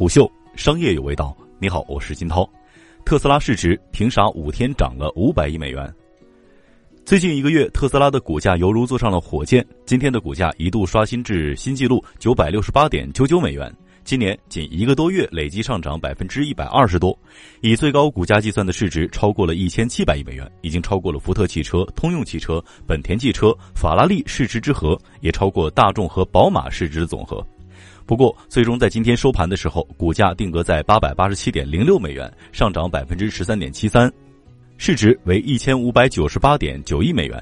虎嗅商业有味道。你好，我是金涛。特斯拉市值凭啥五天涨了五百亿美元？最近一个月，特斯拉的股价犹如坐上了火箭，今天的股价一度刷新至新纪录九百六十八点九九美元。今年仅一个多月，累计上涨百分之一百二十多，以最高股价计算的市值超过了一千七百亿美元，已经超过了福特汽车、通用汽车、本田汽车、法拉利市值之和，也超过大众和宝马市值的总和。不过，最终在今天收盘的时候，股价定格在八百八十七点零六美元，上涨百分之十三点七三，市值为一千五百九十八点九亿美元。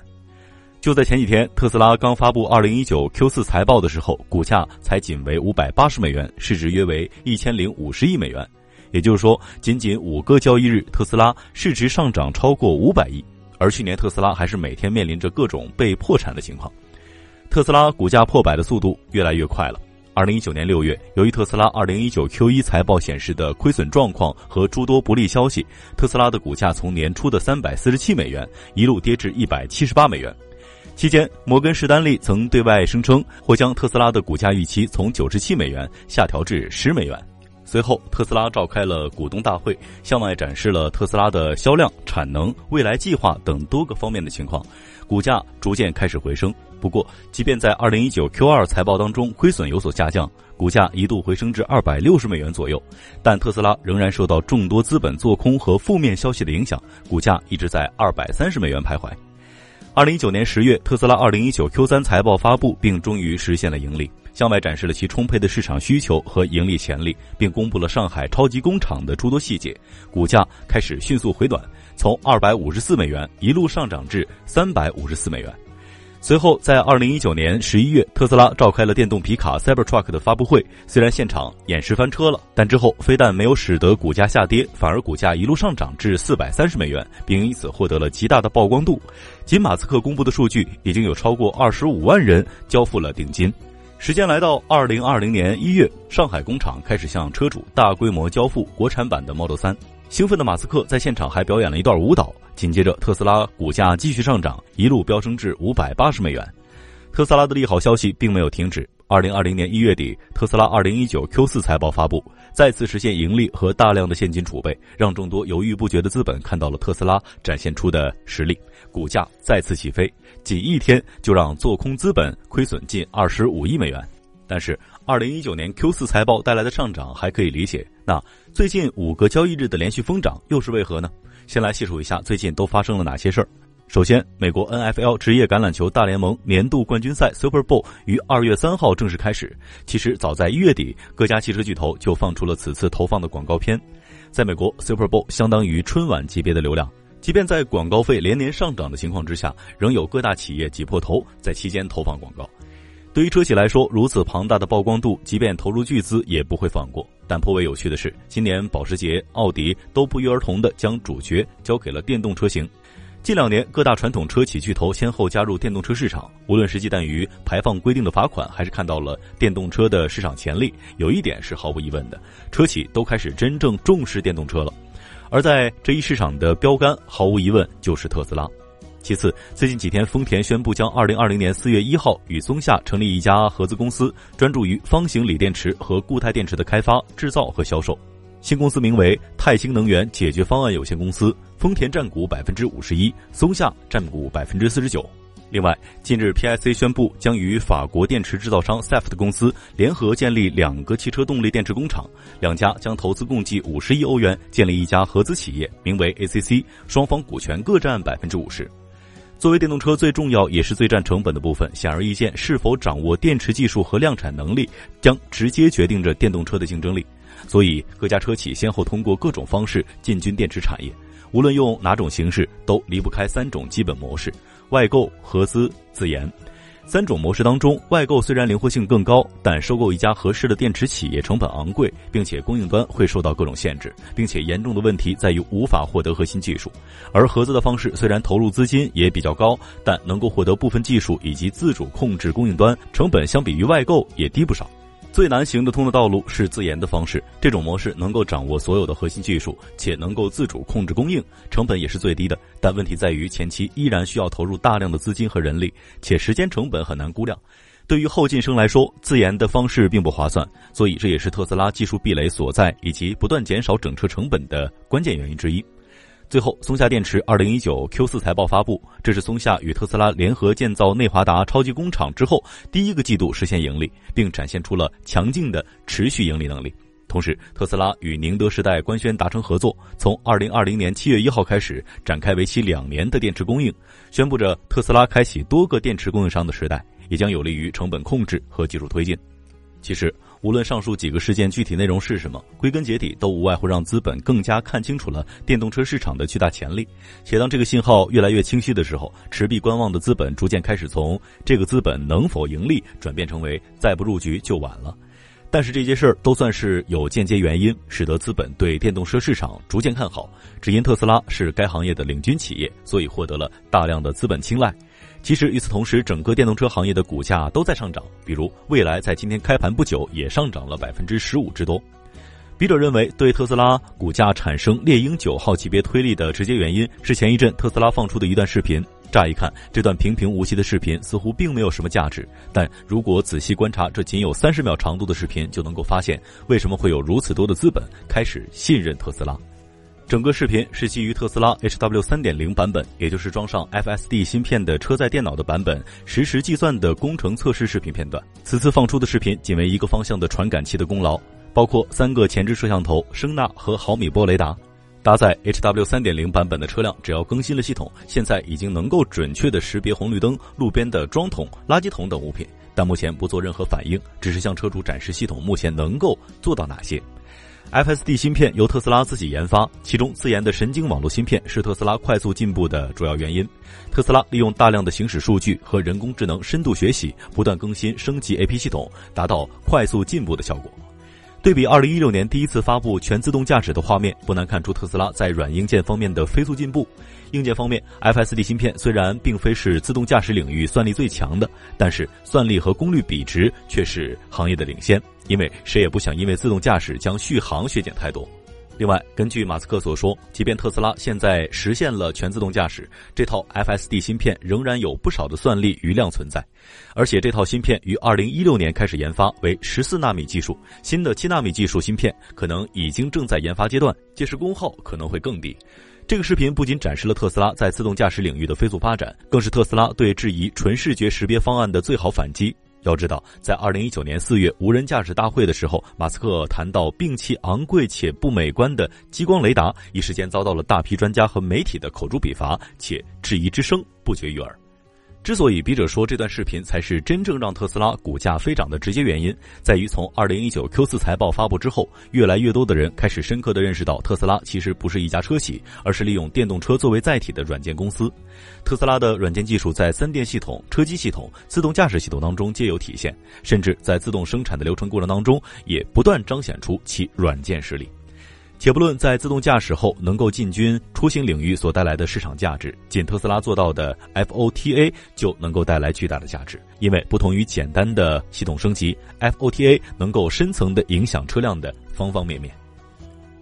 就在前几天，特斯拉刚发布二零一九 Q 四财报的时候，股价才仅为五百八十美元，市值约为一千零五十亿美元。也就是说，仅仅五个交易日，特斯拉市值上涨超过五百亿。而去年特斯拉还是每天面临着各种被破产的情况，特斯拉股价破百的速度越来越快了。二零一九年六月，由于特斯拉二零一九 Q 一财报显示的亏损状况和诸多不利消息，特斯拉的股价从年初的三百四十七美元一路跌至一百七十八美元。期间，摩根士丹利曾对外声称或将特斯拉的股价预期从九十七美元下调至十美元。随后，特斯拉召开了股东大会，向外展示了特斯拉的销量、产能、未来计划等多个方面的情况，股价逐渐开始回升。不过，即便在二零一九 Q 二财报当中亏损有所下降，股价一度回升至二百六十美元左右，但特斯拉仍然受到众多资本做空和负面消息的影响，股价一直在二百三十美元徘徊。二零一九年十月，特斯拉二零一九 Q 三财报发布，并终于实现了盈利，向外展示了其充沛的市场需求和盈利潜力，并公布了上海超级工厂的诸多细节。股价开始迅速回暖，从二百五十四美元一路上涨至三百五十四美元。随后，在二零一九年十一月，特斯拉召开了电动皮卡 Cybertruck 的发布会。虽然现场演示翻车了，但之后非但没有使得股价下跌，反而股价一路上涨至四百三十美元，并因此获得了极大的曝光度。仅马斯克公布的数据，已经有超过二十五万人交付了定金。时间来到二零二零年一月，上海工厂开始向车主大规模交付国产版的 Model 三。兴奋的马斯克在现场还表演了一段舞蹈。紧接着，特斯拉股价继续上涨，一路飙升至五百八十美元。特斯拉的利好消息并没有停止。二零二零年一月底，特斯拉二零一九 Q 四财报发布，再次实现盈利和大量的现金储备，让众多犹豫不决的资本看到了特斯拉展现出的实力，股价再次起飞，仅一天就让做空资本亏损近二十五亿美元。但是，二零一九年 Q 四财报带来的上涨还可以理解。那最近五个交易日的连续疯涨又是为何呢？先来细数一下最近都发生了哪些事儿。首先，美国 NFL 职业橄榄球大联盟年度冠军赛 Super Bowl 于二月三号正式开始。其实早在一月底，各家汽车巨头就放出了此次投放的广告片。在美国，Super Bowl 相当于春晚级别的流量。即便在广告费连年上涨的情况之下，仍有各大企业挤破头在期间投放广告。对于车企来说，如此庞大的曝光度，即便投入巨资也不会放过。但颇为有趣的是，今年保时捷、奥迪都不约而同地将主角交给了电动车型。近两年，各大传统车企巨头先后加入电动车市场，无论是忌惮于排放规定的罚款，还是看到了电动车的市场潜力，有一点是毫无疑问的：车企都开始真正重视电动车了。而在这一市场的标杆，毫无疑问就是特斯拉。其次，最近几天，丰田宣布将二零二零年四月一号与松下成立一家合资公司，专注于方形锂电池和固态电池的开发、制造和销售。新公司名为泰兴能源解决方案有限公司，丰田占股百分之五十一，松下占股百分之四十九。另外，近日 PIC 宣布将与法国电池制造商 Saft 公司联合建立两个汽车动力电池工厂，两家将投资共计五十亿欧元，建立一家合资企业，名为 ACC，双方股权各占百分之五十。作为电动车最重要也是最占成本的部分，显而易见，是否掌握电池技术和量产能力，将直接决定着电动车的竞争力。所以，各家车企先后通过各种方式进军电池产业，无论用哪种形式，都离不开三种基本模式：外购、合资、自研。三种模式当中，外购虽然灵活性更高，但收购一家合适的电池企业成本昂贵，并且供应端会受到各种限制，并且严重的问题在于无法获得核心技术。而合资的方式虽然投入资金也比较高，但能够获得部分技术以及自主控制供应端，成本相比于外购也低不少。最难行得通的道路是自研的方式，这种模式能够掌握所有的核心技术，且能够自主控制供应，成本也是最低的。但问题在于前期依然需要投入大量的资金和人力，且时间成本很难估量。对于后进生来说，自研的方式并不划算，所以这也是特斯拉技术壁垒所在以及不断减少整车成本的关键原因之一。最后，松下电池二零一九 Q 四财报发布，这是松下与特斯拉联合建造内华达超级工厂之后第一个季度实现盈利，并展现出了强劲的持续盈利能力。同时，特斯拉与宁德时代官宣达成合作，从二零二零年七月一号开始展开为期两年的电池供应，宣布着特斯拉开启多个电池供应商的时代。也将有利于成本控制和技术推进。其实，无论上述几个事件具体内容是什么，归根结底都无外乎让资本更加看清楚了电动车市场的巨大潜力。且当这个信号越来越清晰的时候，持币观望的资本逐渐开始从这个资本能否盈利转变成为再不入局就晚了。但是这些事儿都算是有间接原因，使得资本对电动车市场逐渐看好。只因特斯拉是该行业的领军企业，所以获得了大量的资本青睐。其实与此同时，整个电动车行业的股价都在上涨。比如，蔚来在今天开盘不久也上涨了百分之十五之多。笔者认为，对特斯拉股价产生猎鹰九号级别推力的直接原因是前一阵特斯拉放出的一段视频。乍一看，这段平平无奇的视频似乎并没有什么价值，但如果仔细观察这仅有三十秒长度的视频，就能够发现为什么会有如此多的资本开始信任特斯拉。整个视频是基于特斯拉 HW 三点零版本，也就是装上 FSD 芯片的车载电脑的版本实时计算的工程测试视频片段。此次放出的视频仅为一个方向的传感器的功劳，包括三个前置摄像头、声纳和毫米波雷达。搭载 HW 三点零版本的车辆，只要更新了系统，现在已经能够准确的识别红绿灯、路边的桩桶、垃圾桶等物品，但目前不做任何反应，只是向车主展示系统目前能够做到哪些。FSD 芯片由特斯拉自己研发，其中自研的神经网络芯片是特斯拉快速进步的主要原因。特斯拉利用大量的行驶数据和人工智能深度学习，不断更新升级 AP 系统，达到快速进步的效果。对比二零一六年第一次发布全自动驾驶的画面，不难看出特斯拉在软硬件方面的飞速进步。硬件方面，FSD 芯片虽然并非是自动驾驶领域算力最强的，但是算力和功率比值却是行业的领先。因为谁也不想因为自动驾驶将续航削减太多。另外，根据马斯克所说，即便特斯拉现在实现了全自动驾驶，这套 FSD 芯片仍然有不少的算力余量存在。而且这套芯片于2016年开始研发，为14纳米技术，新的7纳米技术芯片可能已经正在研发阶段，届时功耗可能会更低。这个视频不仅展示了特斯拉在自动驾驶领域的飞速发展，更是特斯拉对质疑纯视觉识别方案的最好反击。要知道，在二零一九年四月无人驾驶大会的时候，马斯克谈到摒弃昂贵且不美观的激光雷达，一时间遭到了大批专家和媒体的口诛笔伐，且质疑之声不绝于耳。之所以笔者说这段视频才是真正让特斯拉股价飞涨的直接原因，在于从二零一九 Q 四财报发布之后，越来越多的人开始深刻的认识到，特斯拉其实不是一家车企，而是利用电动车作为载体的软件公司。特斯拉的软件技术在三电系统、车机系统、自动驾驶系统当中皆有体现，甚至在自动生产的流程过程当中，也不断彰显出其软件实力。且不论在自动驾驶后能够进军出行领域所带来的市场价值，仅特斯拉做到的 FOTA 就能够带来巨大的价值。因为不同于简单的系统升级，FOTA 能够深层的影响车辆的方方面面。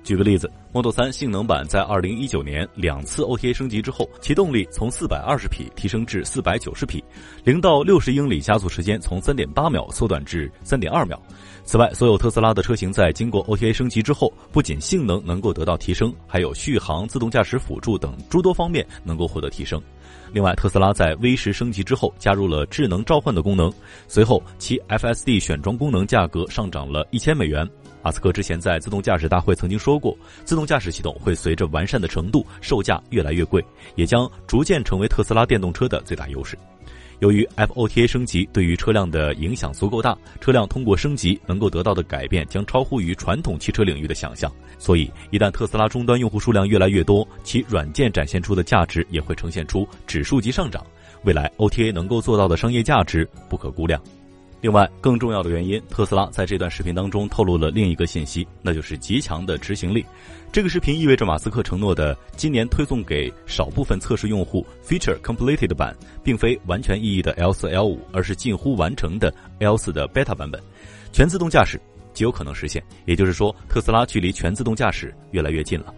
举个例子，Model 3性能版在2019年两次 OTA 升级之后，其动力从420匹提升至490匹，零到60英里加速时间从3.8秒缩短至3.2秒。此外，所有特斯拉的车型在经过 OTA 升级之后，不仅性能能够得到提升，还有续航、自动驾驶辅助等诸多方面能够获得提升。另外，特斯拉在 V 十升级之后加入了智能召唤的功能，随后其 FSD 选装功能价格上涨了一千美元。马斯克之前在自动驾驶大会曾经说过，自动驾驶系统会随着完善的程度，售价越来越贵，也将逐渐成为特斯拉电动车的最大优势。由于 FOTA 升级对于车辆的影响足够大，车辆通过升级能够得到的改变将超乎于传统汽车领域的想象。所以，一旦特斯拉终端用户数量越来越多，其软件展现出的价值也会呈现出指数级上涨。未来 OTA 能够做到的商业价值不可估量。另外，更重要的原因，特斯拉在这段视频当中透露了另一个信息，那就是极强的执行力。这个视频意味着马斯克承诺的今年推送给少部分测试用户 Feature Completed 版，并非完全意义的 L 四 L 五，而是近乎完成的 L 四的 Beta 版本。全自动驾驶极有可能实现，也就是说，特斯拉距离全自动驾驶越来越近了。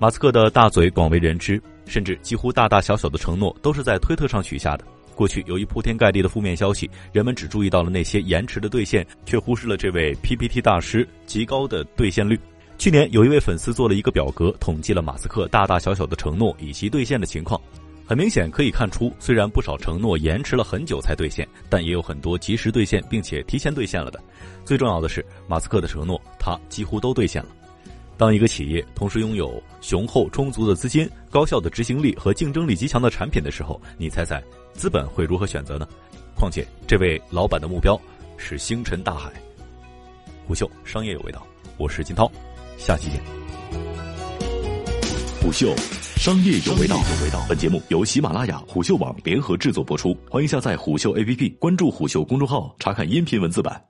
马斯克的大嘴广为人知，甚至几乎大大小小的承诺都是在推特上许下的。过去由于铺天盖地的负面消息，人们只注意到了那些延迟的兑现，却忽视了这位 PPT 大师极高的兑现率。去年有一位粉丝做了一个表格，统计了马斯克大大小小的承诺以及兑现的情况。很明显可以看出，虽然不少承诺延迟了很久才兑现，但也有很多及时兑现并且提前兑现了的。最重要的是，马斯克的承诺他几乎都兑现了。当一个企业同时拥有雄厚充足的资金、高效的执行力和竞争力极强的产品的时候，你猜猜资本会如何选择呢？况且，这位老板的目标是星辰大海。虎嗅商业有味道，我是金涛。下期见。虎嗅，商业有味道。有味道本节目由喜马拉雅、虎嗅网联合制作播出。欢迎下载虎嗅 APP，关注虎嗅公众号，查看音频文字版。